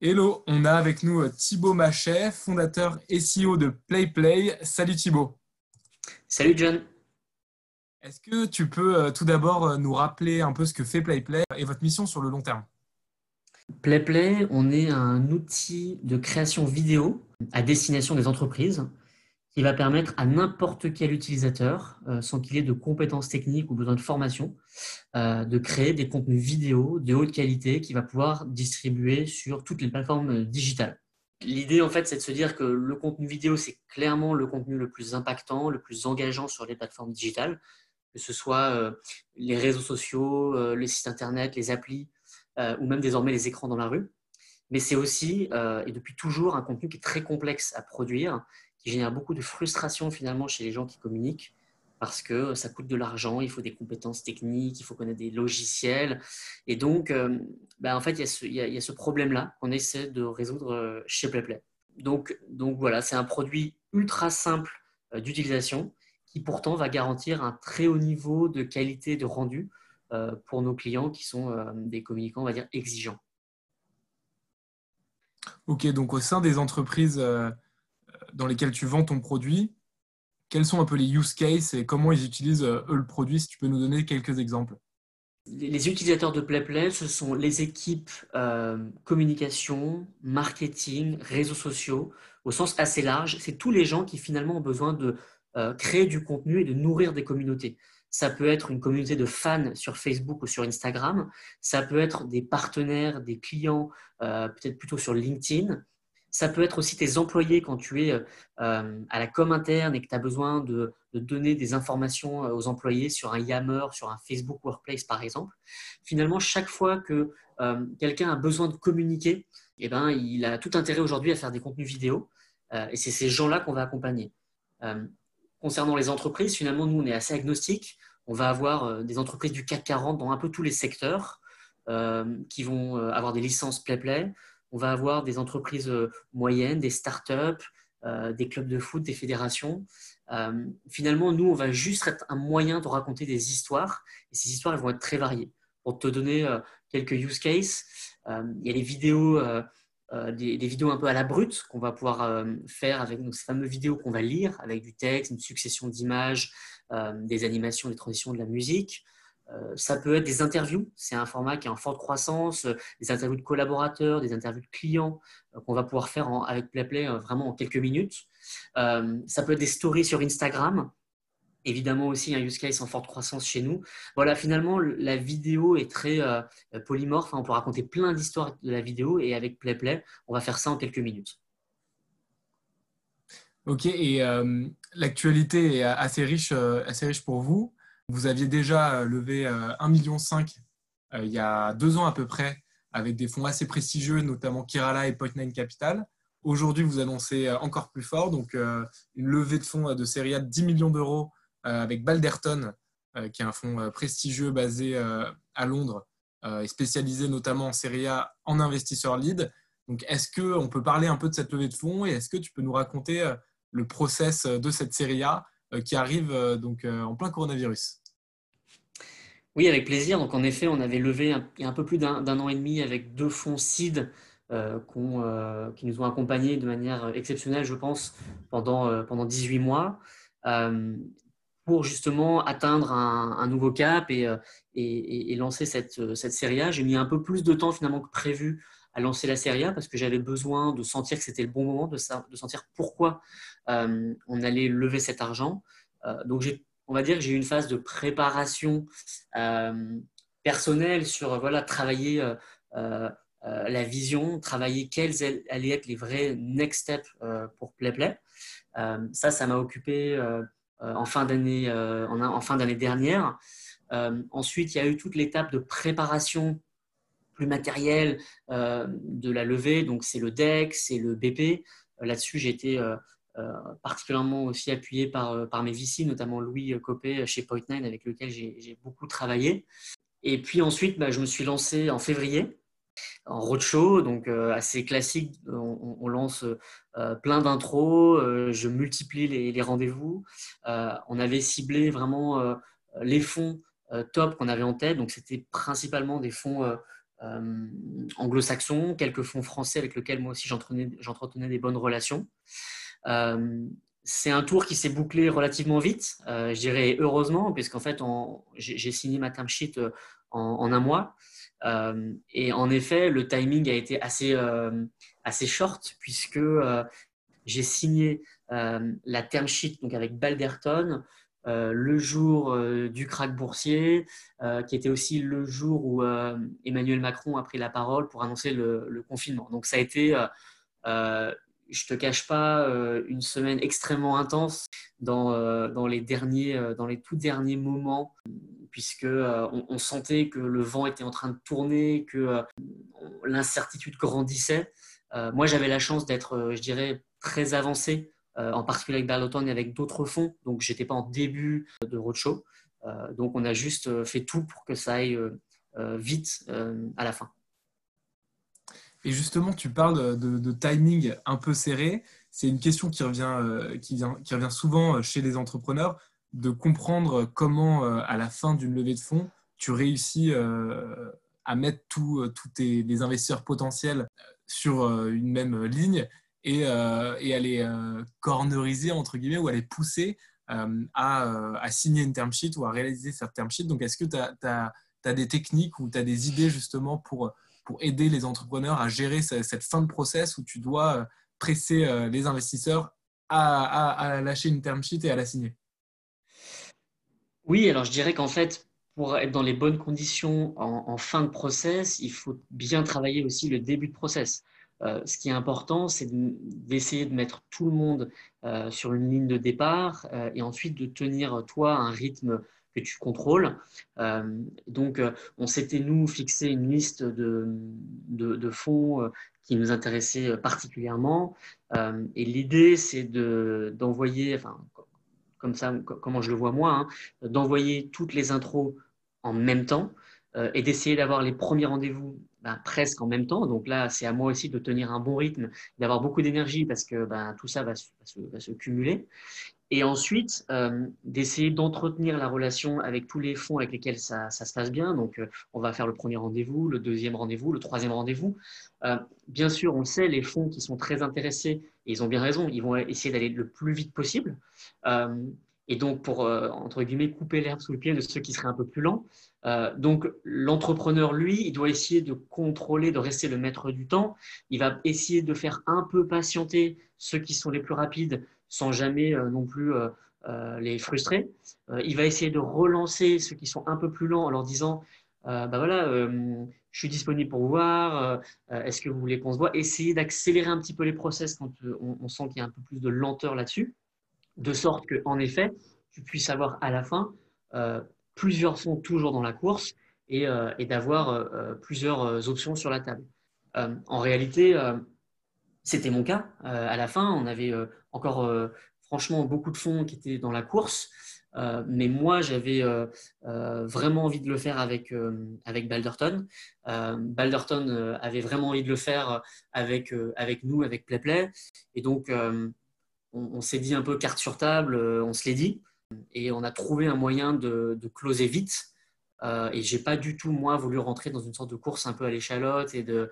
Hello, on a avec nous euh, Thibaut Machet, fondateur SEO de PlayPlay. Salut Thibaut. Salut John. Est-ce que tu peux euh, tout d'abord euh, nous rappeler un peu ce que fait PlayPlay et votre mission sur le long terme? PlayPlay, on est un outil de création vidéo à destination des entreprises qui va permettre à n'importe quel utilisateur, euh, sans qu'il ait de compétences techniques ou besoin de formation, euh, de créer des contenus vidéo de haute qualité qu'il va pouvoir distribuer sur toutes les plateformes euh, digitales. L'idée, en fait, c'est de se dire que le contenu vidéo, c'est clairement le contenu le plus impactant, le plus engageant sur les plateformes digitales, que ce soit les réseaux sociaux, les sites internet, les applis, ou même désormais les écrans dans la rue mais c'est aussi, et depuis toujours, un contenu qui est très complexe à produire, qui génère beaucoup de frustration finalement chez les gens qui communiquent, parce que ça coûte de l'argent, il faut des compétences techniques, il faut connaître des logiciels. Et donc, euh, ben, en fait, il y a ce, problème-là qu'on essaie de résoudre euh, chez PlayPlay. Donc, donc voilà, c'est un produit ultra simple d'utilisation qui pourtant va garantir un très haut niveau de qualité de rendu pour nos clients qui sont des communicants, on va dire, exigeants. Ok, donc au sein des entreprises euh, dans lesquelles tu vends ton produit, quels sont un peu les use cases et comment ils utilisent euh, eux le produit Si tu peux nous donner quelques exemples. Les utilisateurs de PlayPlay, ce sont les équipes euh, communication, marketing, réseaux sociaux, au sens assez large. C'est tous les gens qui finalement ont besoin de créer du contenu et de nourrir des communautés. Ça peut être une communauté de fans sur Facebook ou sur Instagram. Ça peut être des partenaires, des clients, euh, peut-être plutôt sur LinkedIn. Ça peut être aussi tes employés quand tu es euh, à la com interne et que tu as besoin de, donner des informations euh, aux employés sur un Yammer, sur un Facebook Workplace par exemple. Finalement, chaque fois que quelqu'un a besoin de communiquer, eh ben, il a tout intérêt aujourd'hui à faire des contenus vidéo. et c'est ces gens-là qu'on va accompagner concernant les entreprises, finalement, nous, on est assez agnostique. On va avoir euh, des entreprises du CAC 40 dans un peu tous les secteurs euh, qui vont euh, avoir des licences PlayPlay. On va avoir des entreprises moyennes, des startups, des clubs de foot, des fédérations. finalement, nous, on va juste être un moyen de raconter des histoires. Et ces histoires, elles vont être très variées. Pour te donner quelques use cases, il y a les vidéos euh, des, vidéos un peu à la brute qu'on va pouvoir euh, faire avec nos ces fameuses vidéos qu'on va lire avec du texte, une succession d'images, euh, des animations, des transitions de la musique. Ça peut être des interviews, c'est un format qui est en forte croissance, des interviews de collaborateurs, des interviews de clients qu'on va pouvoir faire avec PlayPlay vraiment en quelques minutes. ça peut être des stories sur Instagram évidemment aussi un use case en forte croissance chez nous. Voilà, finalement, la vidéo est très euh, polymorphe. On peut raconter plein d'histoires de la vidéo et avec PlayPlay, on va faire ça en quelques minutes. Ok, et euh, l'actualité est assez riche, euh, assez riche pour vous. Vous aviez déjà levé 1,5 million il y a deux ans à peu près, avec des fonds assez prestigieux, notamment Kirala et Point9 Capital. Aujourd'hui, vous annoncez encore plus fort, donc une levée de fonds de série A de 10 millions d'euros euh, avec Balderton, euh, qui est un fonds euh, prestigieux basé à Londres et spécialisé notamment en Serie A en investisseur lead. Donc, est-ce qu'on peut parler un peu de cette levée de fonds et est-ce que tu peux nous raconter le process de cette Serie A qui arrive donc en plein coronavirus Oui, avec plaisir. Donc, en effet, on avait levé il y a un peu plus d'un an et demi avec deux fonds seed qui nous ont accompagnés de manière exceptionnelle, je pense, pendant, pendant 18 mois pour justement atteindre un, nouveau cap euh, et, et, lancer cette, cette série A. J'ai mis un peu plus de temps finalement que prévu à lancer la série A parce que j'avais besoin de sentir que c'était le bon moment, de, de sentir pourquoi euh, on allait lever cet argent. Euh, donc, on va dire que j'ai eu une phase de préparation personnelle sur voilà, travailler la vision, travailler quels allaient être les vrais next steps pour PlayPlay. ça, ça m'a occupé euh, en fin d'année euh, en, fin d'année dernière. Euh, ensuite, il y a eu toute l'étape de préparation plus matériel de la levée. Donc, c'est le deck, c'est le BP. Là-dessus, j'ai été particulièrement aussi appuyé par, par mes VC, notamment Louis Copé chez Point9, avec lequel j'ai beaucoup travaillé. Et puis ensuite, bah, je me suis lancé en février en roadshow, donc assez classique. On, lance plein d'intros, je multiplie les rendez-vous. on avait ciblé vraiment les fonds top qu'on avait en tête, donc c'était principalement des fonds anglo-saxons, quelques fonds français avec lesquels moi aussi j'entretenais des bonnes relations. c'est un tour qui s'est bouclé relativement vite, je dirais heureusement, puisqu'en fait j'ai signé ma term sheet en, un mois. et en effet, le timing a été assez, assez short, puisque j'ai signé la term sheet donc avec Balderton euh, le jour euh, du krach boursier, euh, qui était aussi le jour où Emmanuel Macron a pris la parole pour annoncer le, confinement. Donc ça a été, je te cache pas, une semaine extrêmement intense dans, les, derniers, dans les tout derniers moments, puisque on, sentait que le vent était en train de tourner, que l'incertitude grandissait. moi, j'avais la chance d'être, je dirais, très avancé en particulier avec Berloton et avec d'autres fonds. Donc, je n'étais pas en début de roadshow. Euh, donc, on a juste euh, fait tout pour que ça aille vite à la fin. Et justement, tu parles de, timing un peu serré. C'est une question qui revient, qui, vient, qui revient souvent chez les entrepreneurs, de comprendre comment, à la fin d'une levée de fonds, tu réussis à mettre tous les investisseurs potentiels sur une même ligne euh, et, à les euh, corneriser, entre guillemets, ou à les pousser euh, à, signer une term sheet ou à réaliser cette term sheet. Donc, est-ce que tu as, des techniques ou tu as des idées justement pour, aider les entrepreneurs à gérer cette, fin de process où tu dois presser les investisseurs à, lâcher une term sheet et à la signer? Oui, alors je dirais qu'en fait, pour être dans les bonnes conditions en, fin de process, il faut bien travailler aussi le début de process. Euh, ce qui est important, c'est d'essayer de, mettre tout le monde euh, sur une ligne de départ euh, et ensuite de tenir, toi, un rythme que tu contrôles. donc, on s'était, nous, fixé une liste de, de, fonds qui nous intéressaient particulièrement. et l'idée, c'est d'envoyer, enfin, comme ça, comment je le vois moi, hein, d'envoyer toutes les intros en même temps et d'essayer d'avoir les premiers rendez-vous ben, presque en même temps. Donc là, c'est à moi aussi de tenir un bon rythme, d'avoir beaucoup d'énergie parce que ben, tout ça va se, cumuler. Et ensuite, euh, d'essayer d'entretenir la relation avec tous les fonds avec lesquels ça, se passe bien. Donc, euh, on va faire le premier rendez-vous, le deuxième rendez-vous, le troisième rendez-vous. Euh, bien sûr, on le sait, les fonds qui sont très intéressés, et ils ont bien raison, ils vont essayer d'aller le plus vite possible. Et donc, pour, entre guillemets, couper l'herbe sous le pied de ceux qui seraient un peu plus lents. Euh, donc l'entrepreneur, lui, il doit essayer de contrôler, de rester le maître du temps. Il va essayer de faire un peu patienter ceux qui sont les plus rapides sans jamais euh, non plus euh, les frustrer. il va essayer de relancer ceux qui sont un peu plus lents en leur disant, bah voilà, je suis disponible pour vous voir, est-ce que vous voulez qu'on se voit? Essayer d'accélérer un petit peu les process quand on, sent qu'il y a un peu plus de lenteur là-dessus, de sorte qu'en effet, tu puisses avoir à la fin plusieurs fonds toujours dans la course et, euh, d'avoir euh, euh, plusieurs options sur la table. en réalité, c'était mon cas. à la fin, on avait encore franchement beaucoup de fonds qui étaient dans la course. mais moi, j'avais vraiment envie de le faire avec, avec Balderton. Balderton avait vraiment envie de le faire avec, avec nous, avec PlayPlay. Et donc, on, s'est dit un peu carte sur table, on se l'est dit et on a trouvé un moyen de, closer vite. Euh, et j'ai pas du tout, moi, voulu rentrer dans une sorte de course un peu à l'échalote et de,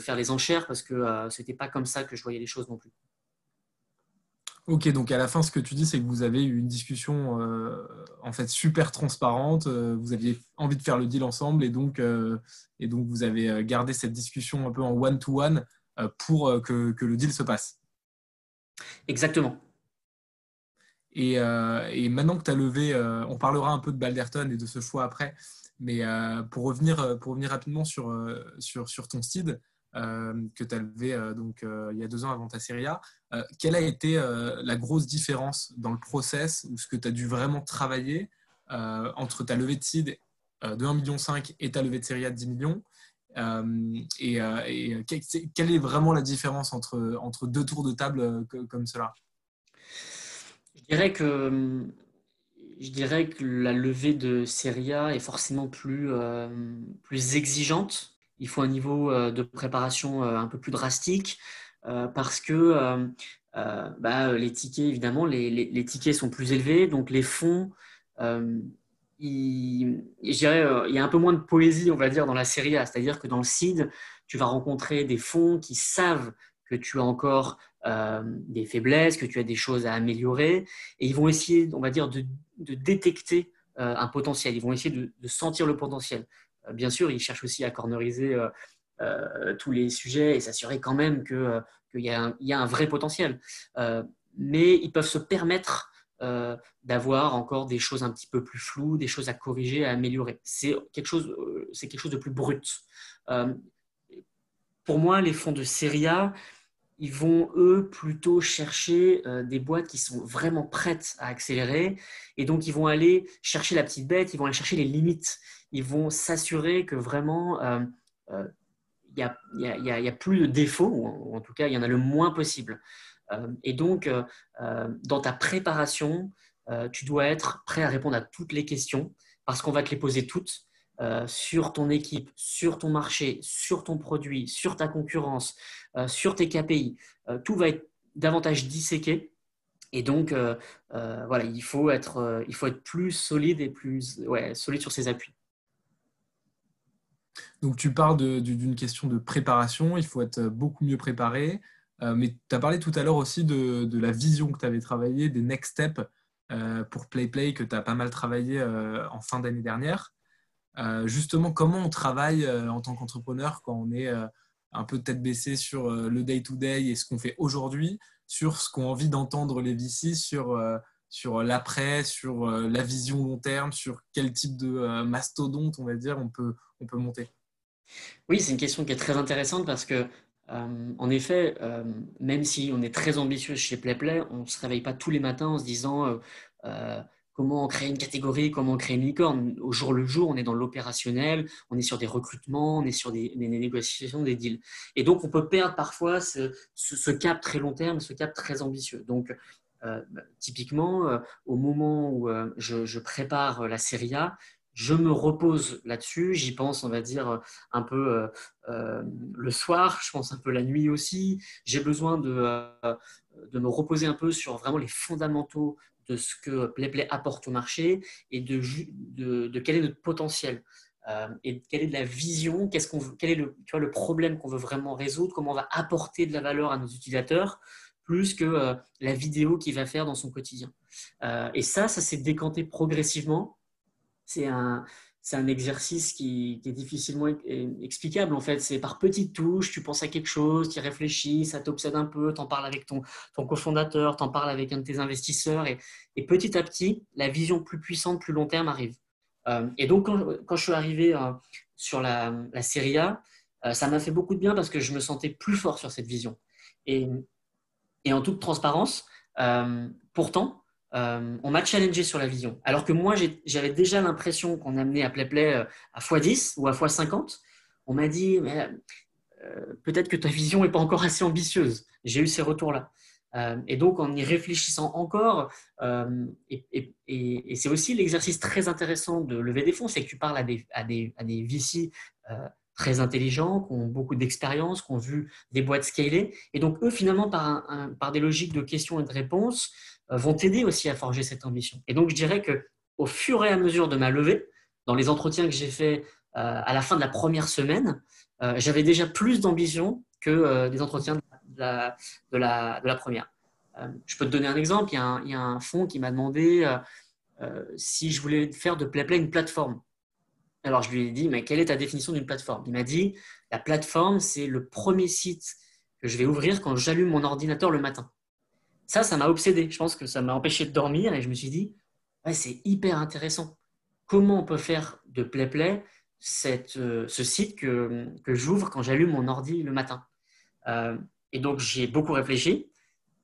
faire les enchères parce que euh, c'était pas comme ça que je voyais les choses non plus. Ok, donc à la fin, ce que tu dis, c'est que vous avez eu une discussion euh, en fait super transparente. Euh, vous aviez envie de faire le deal ensemble et donc, vous avez gardé cette discussion un peu en one-to-one pour que le deal se passe. Exactement. Euh, et, maintenant que tu as levé, euh, on parlera un peu de Balderton et de ce choix après, mais euh, pour, revenir, pour revenir rapidement sur, sur, ton seed que tu as levé donc, il y a deux ans avant ta série A, quelle a été la grosse différence dans le process ou ce que tu as dû vraiment travailler entre ta levée de seed de 1,5 million et ta levée de série A de 10 millions. Et, quelle est vraiment la différence entre, entre deux tours de table comme cela? Je dirais que je dirais que la levée de Serie A est forcément plus, plus exigeante. Il faut un niveau de préparation un peu plus drastique parce que bah, les tickets, évidemment, les, les, tickets sont plus élevés, donc les fonds, il, dirais, il y a un peu moins de poésie, on va dire, dans la Serie A. C'est-à-dire que dans le CID, tu vas rencontrer des fonds qui savent que tu as encore euh, des faiblesses, que tu as des choses à améliorer, et ils vont essayer, on va dire, de, détecter euh, un potentiel. Ils vont essayer de, sentir le potentiel. Euh, bien sûr, ils cherchent aussi à corneriser tous les sujets et s'assurer quand même qu'il y, y, a un vrai potentiel. mais ils peuvent se permettre d'avoir encore des choses un petit peu plus floues, des choses à corriger, à améliorer. C'est quelque chose, c'est quelque chose de plus brut. pour moi, les fonds de Serie A, ils vont, eux, plutôt chercher euh, des boîtes qui sont vraiment prêtes à accélérer. Et donc, ils vont aller chercher la petite bête, ils vont aller chercher les limites. Ils vont s'assurer que vraiment, il euh, n'y euh, a, a, plus de défauts, ou en, tout cas, il y en a le moins possible. Et donc, dans ta préparation, tu dois être prêt à répondre à toutes les questions, parce qu'on va te les poser toutes. Euh, sur ton équipe, sur ton marché, sur ton produit, sur ta concurrence, euh, sur tes KPI. Euh, tout va être davantage disséqué. Et donc, voilà, il faut, être, il faut être plus solide et plus solide sur ses appuis. Donc, tu parles d'une question de préparation. Il faut être beaucoup mieux préparé. Mais tu as parlé tout à l'heure aussi de, la vision que tu avais travaillée, des next steps pour PlayPlay que tu as pas mal travaillé en fin d'année dernière. Euh, justement, comment on travaille euh, en tant qu'entrepreneur quand on est euh, un peu tête baissée sur le day-to-day et ce qu'on fait aujourd'hui, sur ce qu'ont envie d'entendre les VC, sur, sur l'après, sur la vision long terme, sur quel type de mastodonte, on va dire, on peut, on peut monter? Oui, c'est une question qui est très intéressante parce que, en effet, même si on est très ambitieux chez PlayPlay, on ne se réveille pas tous les matins en se disant comment créer une catégorie, comment créer une licorne. Au jour le jour, on est dans l'opérationnel, on est sur des recrutements, on est sur des, négociations, des deals. Et donc, on peut perdre parfois ce, cap très long terme, ce cap très ambitieux. Donc, euh, typiquement, euh, au moment où euh, je, prépare la série A, je me repose là-dessus, j'y pense, on va dire, un peu le soir, je pense un peu la nuit aussi. J'ai besoin de, de me reposer un peu sur vraiment les fondamentaux de ce que PlayPlay apporte au marché et de, de, quel est notre potentiel. Euh, et quelle est la vision, qu'est-ce qu'on quel est le, tu vois, le problème qu'on veut vraiment résoudre, comment on va apporter de la valeur à nos utilisateurs, plus que euh, la vidéo qu'il va faire dans son quotidien. Euh, et ça, ça s'est décanté progressivement. C'est un, c'est un exercice qui, est difficilement explicable en fait. C'est par petites touches, tu penses à quelque chose, tu réfléchis, ça t'obsède un peu, tu en parles avec ton, ton cofondateur, tu en parles avec un de tes investisseurs et, petit à petit, la vision plus puissante, plus long terme arrive. Euh, et donc, quand, je suis arrivé euh, sur la, la série A, euh, ça m'a fait beaucoup de bien parce que je me sentais plus fort sur cette vision. Et en toute transparence, pourtant, euh, on m'a challengé sur la vision. Alors que moi, j'avais déjà l'impression qu'on amenait à PlayPlay euh, à x10 ou à x50. On m'a dit, euh, peut-être que ta vision n'est pas encore assez ambitieuse. J'ai eu ces retours-là. et donc, en y réfléchissant encore, et, c'est aussi l'exercice très intéressant de lever des fonds, c'est que tu parles à des, à des, à des VC très intelligents, qui ont beaucoup d'expérience, qui ont vu des boîtes scaler. Et donc, eux, finalement, par, par des logiques de questions et de réponses, vont t'aider aussi à forger cette ambition. Et donc, je dirais que au fur et à mesure de ma levée, dans les entretiens que j'ai faits euh, à la fin de la première semaine, euh, j'avais déjà plus d'ambition que des entretiens de la, première. je peux te donner un exemple. Il y a un, il y a un fonds qui m'a demandé si je voulais faire de PlayPlay une plateforme. Alors, je lui ai dit, mais quelle est ta définition d'une plateforme? Il m'a dit, la plateforme, c'est le premier site que je vais ouvrir quand j'allume mon ordinateur le matin ça, ça m'a obsédé. Je pense que ça m'a empêché de dormir et je me suis dit, c'est hyper intéressant. Comment on peut faire de PlayPlay cette, euh, ce site que, que j'ouvre quand j'allume mon ordi le matin? Euh, Et donc, j'ai beaucoup réfléchi.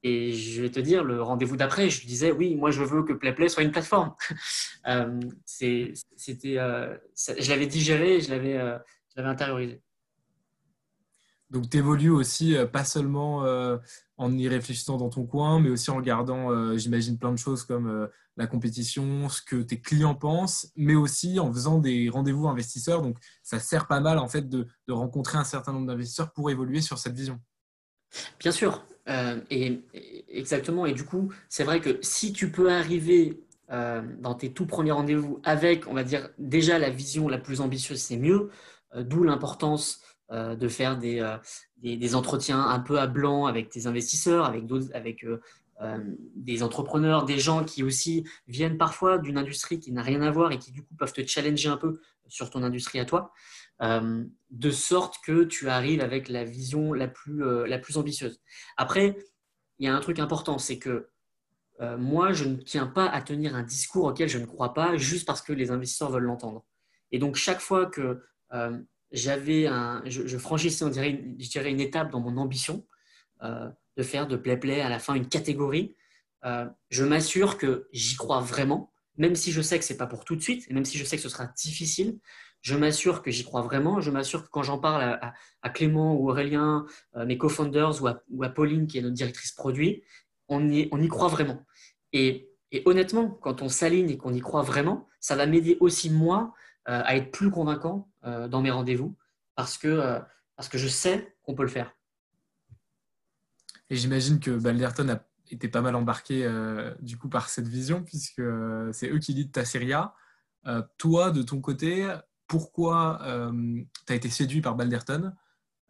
Et je vais te dire, le rendez-vous d'après, je disais, oui, moi, je veux que PlayPlay soit une plateforme. euh, c'était, je l'avais digéré, je l'avais intériorisé. Donc, tu évolues aussi, euh, pas seulement euh, en y réfléchissant dans ton coin, mais aussi en regardant, euh, j'imagine, plein de choses comme la compétition, ce que tes clients pensent, mais aussi en faisant des rendez-vous investisseurs. Donc, ça sert pas mal, en fait, de, rencontrer un certain nombre d'investisseurs pour évoluer sur cette vision. Bien sûr, et, exactement. Et du coup, c'est vrai que si tu peux arriver dans tes tout premiers rendez-vous avec, on va dire, déjà la vision la plus ambitieuse, c'est mieux. D'où l'importance de faire des, des, des, entretiens un peu à blanc avec tes investisseurs, avec, avec des entrepreneurs, des gens qui aussi viennent parfois d'une industrie qui n'a rien à voir et qui du coup peuvent te challenger un peu sur ton industrie à toi. Euh, de sorte que tu arrives avec la vision la plus, euh, la plus ambitieuse. Après, il y a un truc important, c'est que euh, moi, je ne tiens pas à tenir un discours auquel je ne crois pas juste parce que les investisseurs veulent l'entendre. Et donc, chaque fois que j'avais un, je, franchissais, on dirait, je dirais, une étape dans mon ambition de faire de Play Play à la fin une catégorie, je m'assure que j'y crois vraiment, même si je sais que ce n'est pas pour tout de suite, et même si je sais que ce sera difficile, je m'assure que j'y crois vraiment. Je m'assure que quand j'en parle à, Clément ou Aurélien, euh, mes co-founders, ou, à, Pauline, qui est notre directrice produit, on y, on y croit vraiment. Et, honnêtement, quand on s'aligne et qu'on y croit vraiment, ça va m'aider aussi, moi, euh, à être plus convaincant euh, dans mes rendez-vous parce que, parce que je sais qu'on peut le faire. Et j'imagine que Balderton a été pas mal embarqué du coup par cette vision puisque c'est eux qui lead ta série A. toi, de ton côté, pourquoi euh, tu as été séduit par Balderton,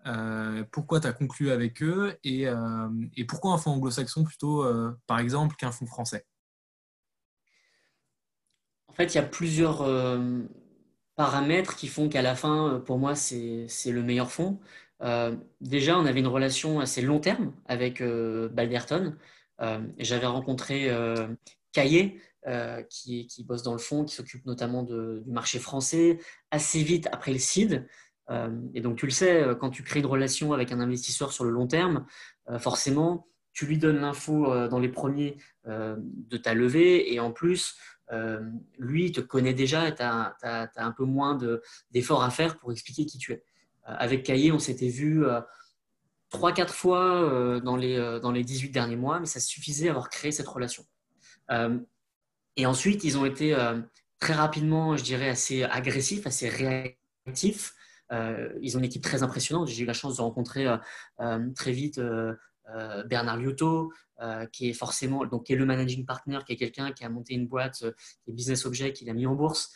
euh, pourquoi tu as conclu avec eux? Et, euh, et pourquoi un fonds anglo-saxon plutôt, par exemple, qu'un fonds français? En fait, il y a plusieurs paramètres qui font qu'à la fin, pour moi, c'est le meilleur fonds. déjà, on avait une relation assez long terme avec Balderton. J'avais rencontré Caillé, euh, qui, qui, bosse dans le fond, qui s'occupe notamment du marché français, assez vite après le CID. Euh, et donc, tu le sais, euh, quand tu crées une relation avec un investisseur sur le long terme, forcément, tu lui donnes l'info dans les premiers de ta levée et en plus, lui, il te connaît déjà et tu as, un peu moins d'efforts à faire pour expliquer qui tu es. avec Caillé, on s'était vu trois, quatre fois dans, les, dans les 18 derniers mois, mais ça suffisait à avoir créé cette relation. Et ensuite, ils ont été euh, très rapidement, je dirais, assez agressifs, assez réactifs. Euh, ils ont une équipe très impressionnante. J'ai eu la chance de rencontrer euh, très vite Bernard Liotto, qui est forcément donc qui est le managing partner, qui est quelqu'un qui a monté une boîte, qui est Business Object, qui l'a mis en bourse.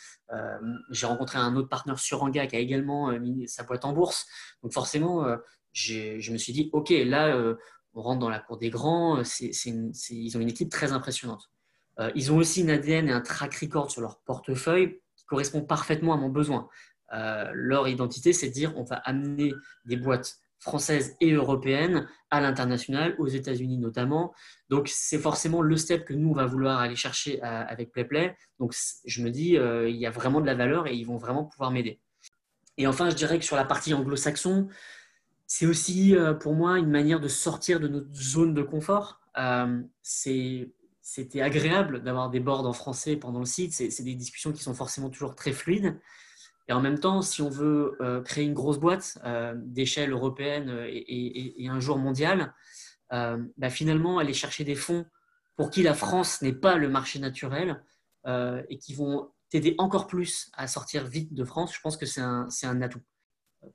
J'ai rencontré un autre partenaire sur Anga qui a également mis sa boîte en bourse. Donc forcément, je me suis dit, ok, là, on rentre dans la cour des grands. ils ont une équipe très impressionnante. Euh, ils ont aussi une ADN et un track record sur leur portefeuille qui correspond parfaitement à mon besoin. Euh, leur identité, c'est de dire on va amener des boîtes françaises et européennes à l'international, aux États-Unis notamment. Donc, c'est forcément le step que nous, on va vouloir aller chercher euh, avec PlayPlay. Donc, je me dis, il y a vraiment de la valeur et ils vont vraiment pouvoir m'aider. Et enfin, je dirais que sur la partie anglo-saxon, c'est aussi pour moi une manière de sortir de notre zone de confort. c'était agréable d'avoir des boards en français pendant le site. C'est des discussions qui sont forcément toujours très fluides. Et en même temps, si on veut euh, créer une grosse boîte euh, d'échelle européenne et, un jour mondial, euh, bah, finalement, aller chercher des fonds pour qui la France n'est pas le marché naturel et qui vont t'aider encore plus à sortir vite de France, je pense que c'est un, un, atout.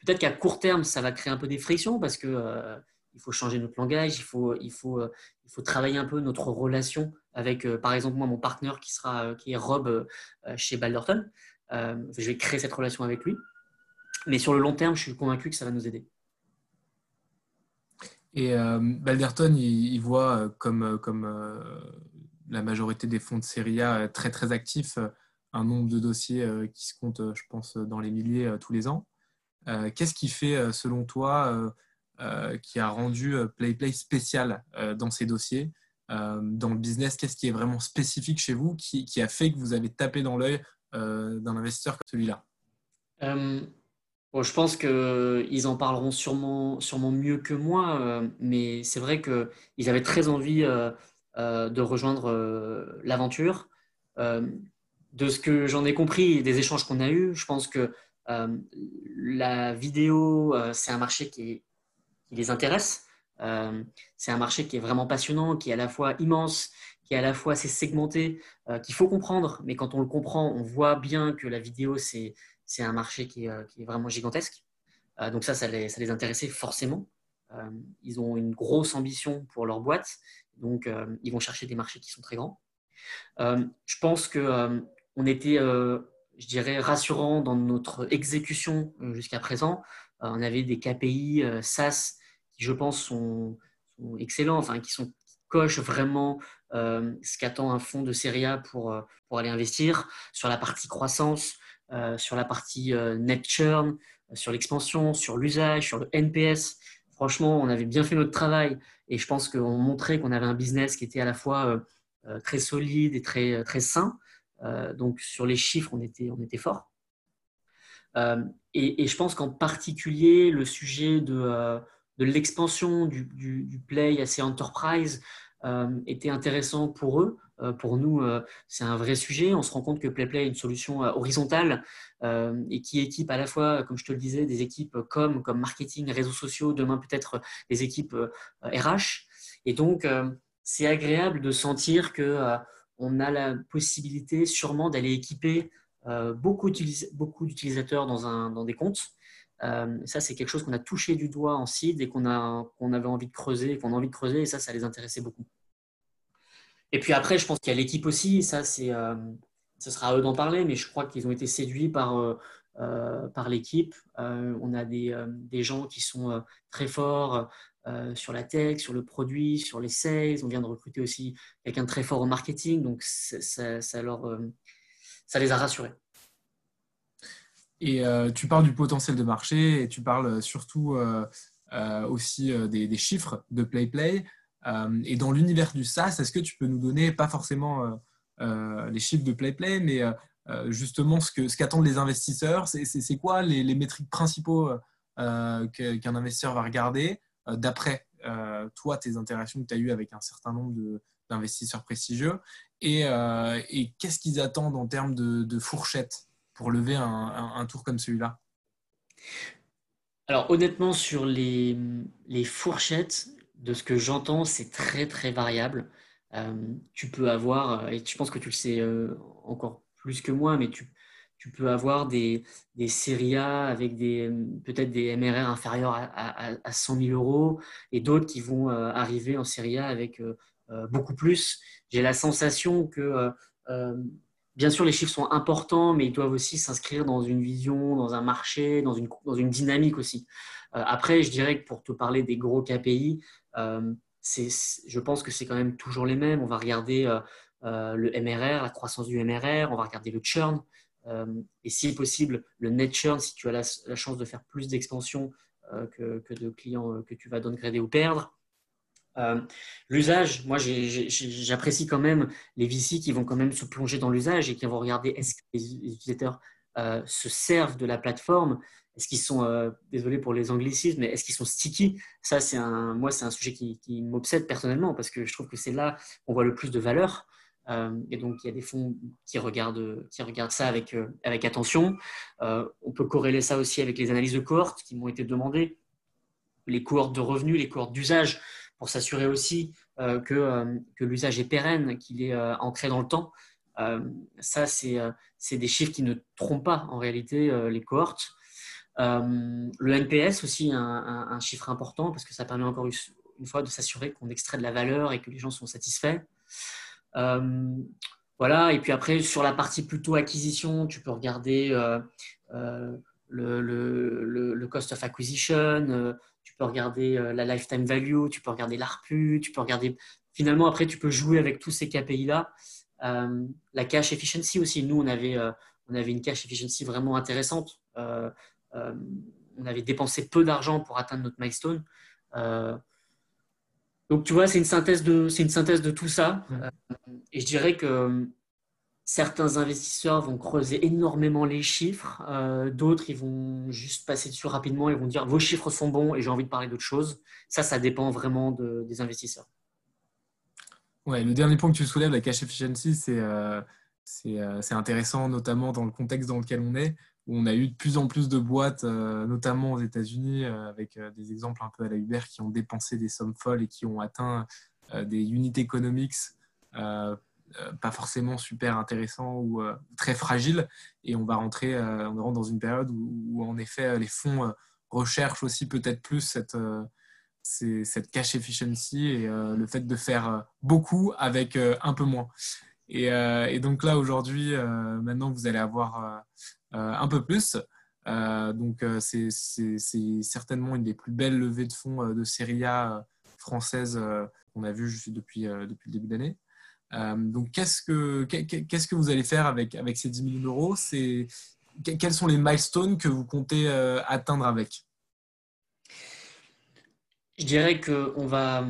Peut-être qu'à court terme, ça va créer un peu des frictions parce que il faut changer notre langage, il faut, il faut, il faut travailler un peu notre relation avec, euh, par exemple, moi, mon partenaire qui, sera, euh, qui est Rob euh, chez Balderton. Je vais créer cette relation avec lui. Mais sur le long terme, je suis convaincu que ça va nous aider. Et Balderton, il, voit comme, comme la majorité des fonds de série A très très actifs, un nombre de dossiers qui se compte, je pense, dans les milliers tous les ans. Qu'est-ce qui fait, selon toi, qui a rendu PlayPlay spécial dans ces dossiers euh, dans le business? Qu'est-ce qui est vraiment spécifique chez vous qui, a fait que vous avez tapé dans l'œil euh, d'un investisseur comme celui-là euh, je pense qu'ils en parleront sûrement, sûrement mieux que moi, mais c'est vrai qu'ils avaient très envie de rejoindre l'aventure. de ce que j'en ai compris des échanges qu'on a eus, je pense que la vidéo, c'est un marché qui les intéresse. C'est un marché qui est vraiment passionnant, qui est à la fois immense, qui est à la fois assez segmenté, euh, qu'il faut comprendre, mais quand on le comprend, on voit bien que la vidéo, c'est un marché qui est, euh, vraiment gigantesque. Euh, donc ça, ça les, ça les intéressait forcément. ils ont une grosse ambition pour leur boîte, donc ils vont chercher des marchés qui sont très grands. je pense que on était, je dirais, rassurant dans notre exécution jusqu'à présent. on avait des KPI SaaS je pense, sont, sont excellents, enfin, qui sont vraiment euh, ce qu'attend un fonds de série A pour, euh, pour aller investir, sur la partie croissance, euh, sur la partie net churn, sur l'expansion, sur l'usage, sur le NPS. Franchement, on avait bien fait notre travail et je pense qu'on montrait qu'on avait un business qui était à la fois très solide et très, très sain. donc sur les chiffres, on était, on était fort. Et, je pense qu'en particulier, le sujet de, de l'expansion du, du, du, play assez enterprise euh, était intéressant pour eux. Euh, pour nous, euh, c'est un vrai sujet. On se rend compte que PlayPlay est une solution horizontale et qui équipe à la fois, comme je te le disais, des équipes comme, comme marketing, réseaux sociaux, demain peut-être des équipes RH. Et donc, c'est agréable de sentir que on a la possibilité sûrement d'aller équiper beaucoup d'utilisateurs dans des comptes. Ça, c'est quelque chose qu'on a touché du doigt en seed et qu'on avait envie de creuser, qu'on a envie de creuser, et ça, ça les intéressait beaucoup. Et puis après, je pense qu'il y a l'équipe aussi, ça, euh, ce sera à eux d'en parler, mais je crois qu'ils ont été séduits par, euh, euh, par l'équipe. on a des, des, gens qui sont très forts sur la tech, sur le produit, sur les sales. On vient de recruter aussi quelqu'un de très fort au marketing, donc ça, leur, ça les a rassurés. Et tu parles du potentiel de marché et tu parles surtout aussi des, chiffres de PlayPlay. Euh, et dans l'univers du SaaS, est-ce que tu peux nous donner, pas forcément euh, euh, les chiffres de PlayPlay, mais justement ce qu'attendent les investisseurs? C'est quoi les, métriques principaux qu'un investisseur va regarder d'après toi, tes interactions que tu as eues avec un certain nombre d'investisseurs prestigieux? Et, qu'est-ce qu'ils attendent en termes de fourchette? Pour lever un, tour comme celui-là Alors honnêtement, sur les, fourchettes, de ce que j'entends, c'est très très variable. Euh, tu peux avoir, euh, et je pense que tu le sais euh, encore plus que moi, mais tu, peux avoir des, des séries A avec peut-être des MRR inférieurs à, à, 100 000 euros et d'autres qui vont arriver en série A avec beaucoup plus. J'ai la sensation que, bien sûr, les chiffres sont importants, mais ils doivent aussi s'inscrire dans une vision, dans un marché, dans une, dynamique aussi. après, je dirais que pour te parler des gros KPI, euh, je pense que c'est quand même toujours les mêmes. On va regarder euh, euh, le MRR, la croissance du MRR, on va regarder le churn, et si possible, le net churn, si tu as la, chance de faire plus d'expansion que, de clients que tu vas downgrader ou perdre. L'usage, moi j'apprécie quand même les VC qui vont quand même se plonger dans l'usage et qui vont regarder est-ce que les utilisateurs se servent de la plateforme? Est-ce qu'ils sont, euh, désolé pour les anglicismes, mais est-ce qu'ils sont sticky? Ça, c'est un, moi, c'est un sujet qui, m'obsède personnellement parce que je trouve que c'est là qu'on voit le plus de valeur. Euh, et donc, il y a des fonds qui regardent, qui regardent ça avec, euh, avec attention. on peut corréler ça aussi avec les analyses de cohortes qui m'ont été demandées, les cohortes de revenus, les cohortes d'usage, pour s'assurer aussi que, que l'usage est pérenne, qu'il est ancré dans le temps. ça, c'est des chiffres qui ne trompent pas en réalité les cohortes. Euh, le NPS aussi, un, chiffre important parce que ça permet encore une fois de s'assurer qu'on extrait de la valeur et que les gens sont satisfaits. Euh, voilà, et puis après, sur la partie plutôt acquisition, tu peux regarder euh, le, cost of acquisition, peux regarder la lifetime value, tu peux regarder l'ARPU, tu peux regarder. Finalement, après, tu peux jouer avec tous ces KPI-là. la cash efficiency aussi. Nous, on avait, on avait une cash efficiency vraiment intéressante. Euh, on avait dépensé peu d'argent pour atteindre notre milestone. Euh, donc, tu vois, c'est une synthèse de, c'est une synthèse de tout ça. Euh, et je dirais que certains investisseurs vont creuser énormément les chiffres, d'autres ils vont juste passer dessus rapidement et vont dire vos chiffres sont bons et j'ai envie de parler d'autre chose. Ça, ça dépend vraiment des investisseurs. Ouais, le dernier point que tu soulèves, la cash efficiency, c'est c'est intéressant, notamment dans le contexte dans lequel on est, où on a eu de plus en plus de boîtes, notamment aux États-Unis, avec des exemples un peu à la Uber, qui ont dépensé des sommes folles et qui ont atteint des unit economics pas forcément super intéressants ou très fragiles. Et on va rentrer, on rentre dans une période où, en effet les fonds recherchent aussi peut-être plus cette, cette cash efficiency et le fait de faire beaucoup avec un peu moins. Et, donc là, aujourd'hui, maintenant, vous allez avoir un peu plus. donc, c'est certainement une des plus belles levées de fonds de série A française qu'on a vu depuis, depuis le début d'année. Donc, qu'est-ce que, qu'est-ce que vous allez faire avec, avec ces 10 millions d'euros Quels sont les milestones que vous comptez atteindre avec? Je dirais qu'on va,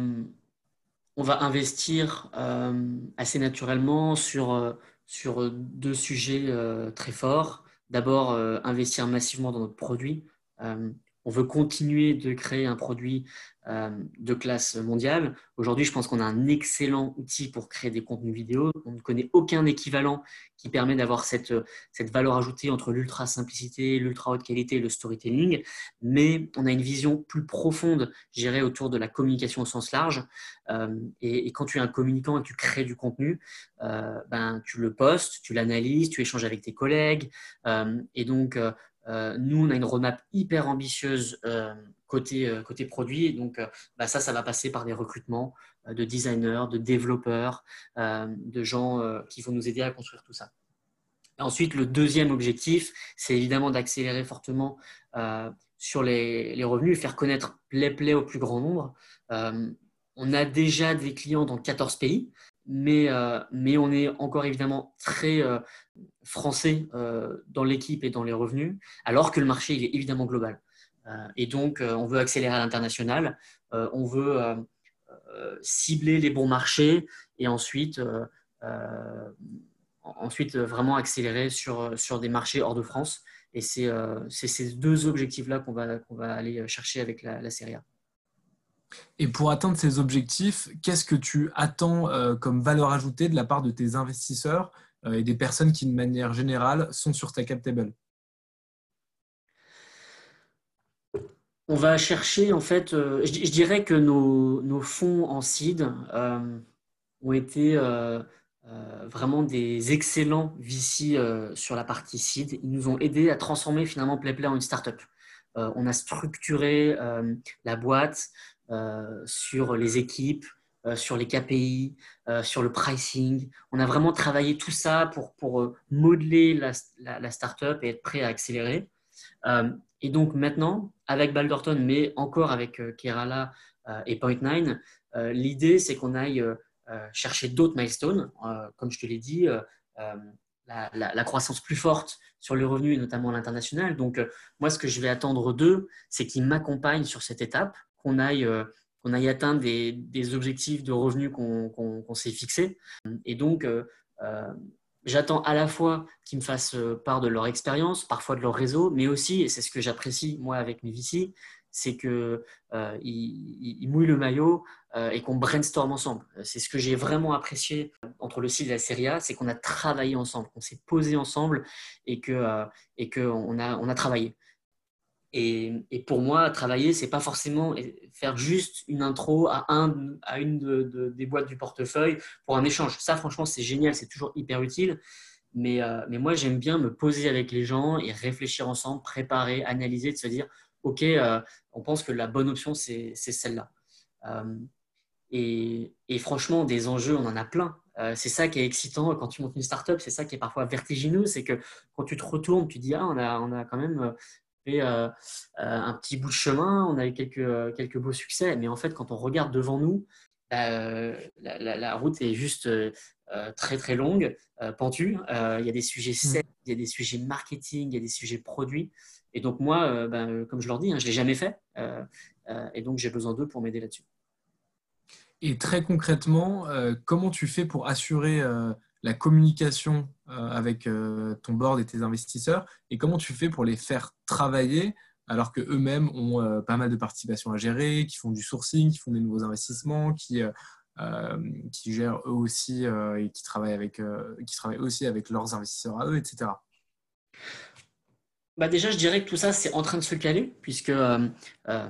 on va investir euh, assez naturellement sur, euh, sur deux sujets euh, très forts. D'abord, investir massivement dans notre produit on veut continuer de créer un produit euh, de classe mondiale. Aujourd'hui, je pense qu'on a un excellent outil pour créer des contenus vidéo. On ne connaît aucun équivalent qui permet d'avoir cette, valeur ajoutée entre l'ultra simplicité, l'ultra haute qualité et le storytelling. Mais on a une vision plus profonde, gérée autour de la communication au sens large. Euh, et, quand tu es un communicant et tu crées du contenu, euh, ben, tu le postes, tu l'analyses, tu échanges avec tes collègues. et donc, euh, nous, on a une roadmap hyper ambitieuse euh, côté, euh, côté produit. Donc, bah, ça, ça va passer par des recrutements de designers, de développeurs, de gens qui vont nous aider à construire tout ça. Ensuite, le deuxième objectif, c'est évidemment d'accélérer fortement sur les, les, revenus et faire connaître PlayPlay au plus grand nombre. on a déjà des clients dans 14 pays, mais, mais on est encore évidemment très français euh, dans l'équipe et dans les revenus, alors que le marché est évidemment global. Euh, et donc, euh, on veut accélérer à l'international, on veut cibler les bons marchés et ensuite, vraiment accélérer sur, des marchés hors de France. Et c'est ces deux objectifs-là qu'on va, qu'on va aller chercher avec la, la série A. Et pour atteindre ces objectifs, qu'est-ce que tu attends comme valeur ajoutée de la part de tes investisseurs euh, et des personnes qui, de manière générale, sont sur ta cap table? On va chercher, en fait, euh, je, dirais que nos, fonds en seed euh, ont été vraiment des excellents VC sur la partie seed. Ils nous ont aidés à transformer finalement PlayPlay en une startup. on a structuré la boîte sur les équipes, euh, sur les KPI, euh, sur le pricing. On a vraiment travaillé tout ça pour, pour euh, modeler la, la, startup et être prêt à accélérer. et donc maintenant, avec Balderton, mais encore avec Kerala et Point9, l'idée c'est qu'on aille chercher d'autres milestones. comme je te l'ai dit, la, croissance plus forte sur le revenu, notamment à l'international. Donc, moi, ce que je vais attendre d'eux, c'est qu'ils m'accompagnent sur cette étape, qu'on aille qu'on aille atteindre des, objectifs de revenus qu'on s'est fixés. Et donc, euh, euh, j'attends à la fois qu'ils me fassent part de leur expérience, parfois de leur réseau, mais aussi, et c'est ce que j'apprécie moi avec mes VC, c'est qu'ils euh, ils mouillent le maillot et qu'on brainstorm ensemble. C'est ce que j'ai vraiment apprécié entre le site et la série A, c'est qu'on a travaillé ensemble, qu'on s'est posé ensemble et qu'on que on a, on a travaillé. Et, pour moi, travailler, c'est pas forcément faire juste une intro à, un, à une des boîtes du portefeuille pour un échange. Ça, franchement, c'est génial, c'est toujours hyper utile. Mais, euh, mais moi, j'aime bien me poser avec les gens et réfléchir ensemble, préparer, analyser, de se dire, OK, euh, on pense que la bonne option, c'est celle-là. Euh, et, et, franchement, des enjeux, on en a plein. c'est ça qui est excitant quand tu montes une startup, c'est ça qui est parfois vertigineux, c'est que quand tu te retournes, tu dis, ah, on a, on a quand même fait euh, euh, un petit bout de chemin, on a eu quelques, euh, quelques beaux succès, mais en fait, quand on regarde devant nous, bah, la, route est juste très très longue, pentue. il y a des sujets mmh. sales, il y a des sujets marketing, il y a des sujets produits. Et donc moi, bah, comme je leur dis, hein, je ne l'ai jamais fait. et donc j'ai besoin d'eux pour m'aider là-dessus. Et très concrètement, comment tu fais pour assurer la communication avec ton board et tes investisseurs et comment tu fais pour les faire travailler alors qu'eux-mêmes ont pas mal de participation à gérer, qui font du sourcing, qui font des nouveaux investissements, qui, qui gèrent eux aussi et qui travaillent, avec, qui travaillent aussi avec leurs investisseurs à eux, etc. Bah déjà, je dirais que tout ça, c'est en train de se caler, puisque euh, euh,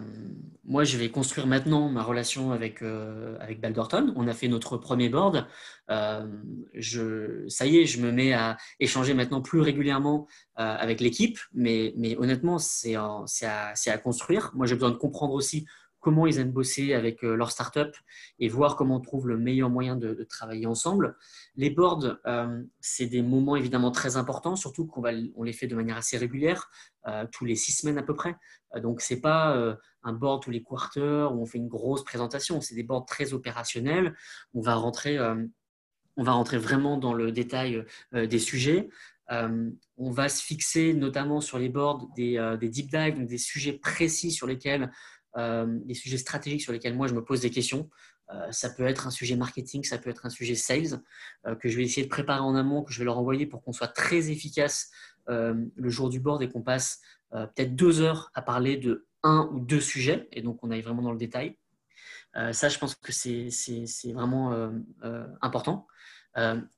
moi, je vais construire maintenant ma relation avec, euh, avec Baldorton. On a fait notre premier board. je, ça y est, je me mets à échanger maintenant plus régulièrement avec l'équipe, mais, mais honnêtement, c'est à, à, construire. Moi, j'ai besoin de comprendre aussi comment ils aiment bosser avec euh, leur startup et voir comment on trouve le meilleur moyen de, travailler ensemble. Les boards, euh, c'est des moments évidemment très importants, surtout qu'on on les fait de manière assez régulière, euh, tous les six semaines à peu près. donc, ce n'est pas un board tous les quarters où on fait une grosse présentation, c'est des boards très opérationnels. On va rentrer, on va rentrer vraiment dans le détail des sujets. on va se fixer notamment sur les boards des, deep dives, des sujets précis sur lesquels des sujets stratégiques sur lesquels moi je me pose des questions. Euh, ça peut être un sujet marketing, ça peut être un sujet sales euh, que je vais essayer de préparer en amont, que je vais leur envoyer pour qu'on soit très efficace le jour du board et qu'on passe peut-être deux heures à parler de un ou deux sujets et donc on aille vraiment dans le détail. ça, je pense que c'est vraiment important.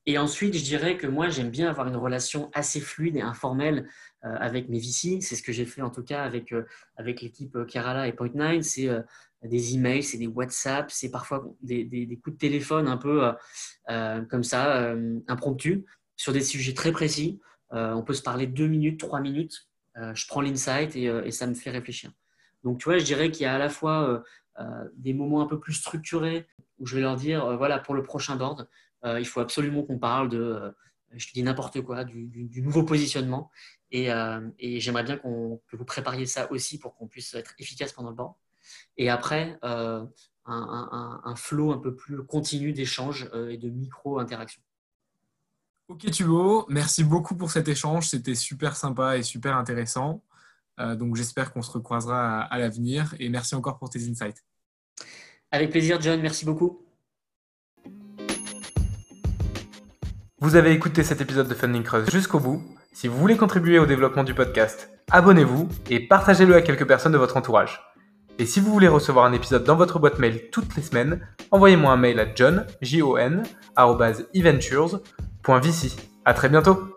Et ensuite, je dirais que moi, j'aime bien avoir une relation assez fluide et informelle euh, avec mes VC. C'est ce que j'ai fait en tout cas avec, euh, avec l'équipe euh, Kerala et Point9. C'est des emails, c'est des WhatsApp, c'est parfois des, des, coups de téléphone un peu comme ça, impromptus, sur des sujets très précis. on peut se parler deux minutes, trois minutes. je prends l'insight et, et, ça me fait réfléchir. Donc, tu vois, je dirais qu'il y a à la fois des moments un peu plus structurés où je vais leur dire, voilà, pour le prochain board, il faut absolument qu'on parle de je te dis n'importe quoi, du, nouveau positionnement. Euh, et, j'aimerais bien que vous prépariez ça aussi pour qu'on puisse être efficace pendant le banc. Et après, euh, un, un, flow un peu plus continu d'échanges euh, et de micro-interactions. Ok Thibaut, merci beaucoup pour cet échange. C'était super sympa et super intéressant. donc j'espère qu'on se recroisera à l'avenir. Et merci encore pour tes insights. Avec plaisir, John. Merci beaucoup. Vous avez écouté cet épisode de Funding Cross jusqu'au bout. Si vous voulez contribuer au développement du podcast, abonnez-vous et partagez-le à quelques personnes de votre entourage. Et si vous voulez recevoir un épisode dans votre boîte mail toutes les semaines, envoyez-moi un mail à john, j -O -N, À très bientôt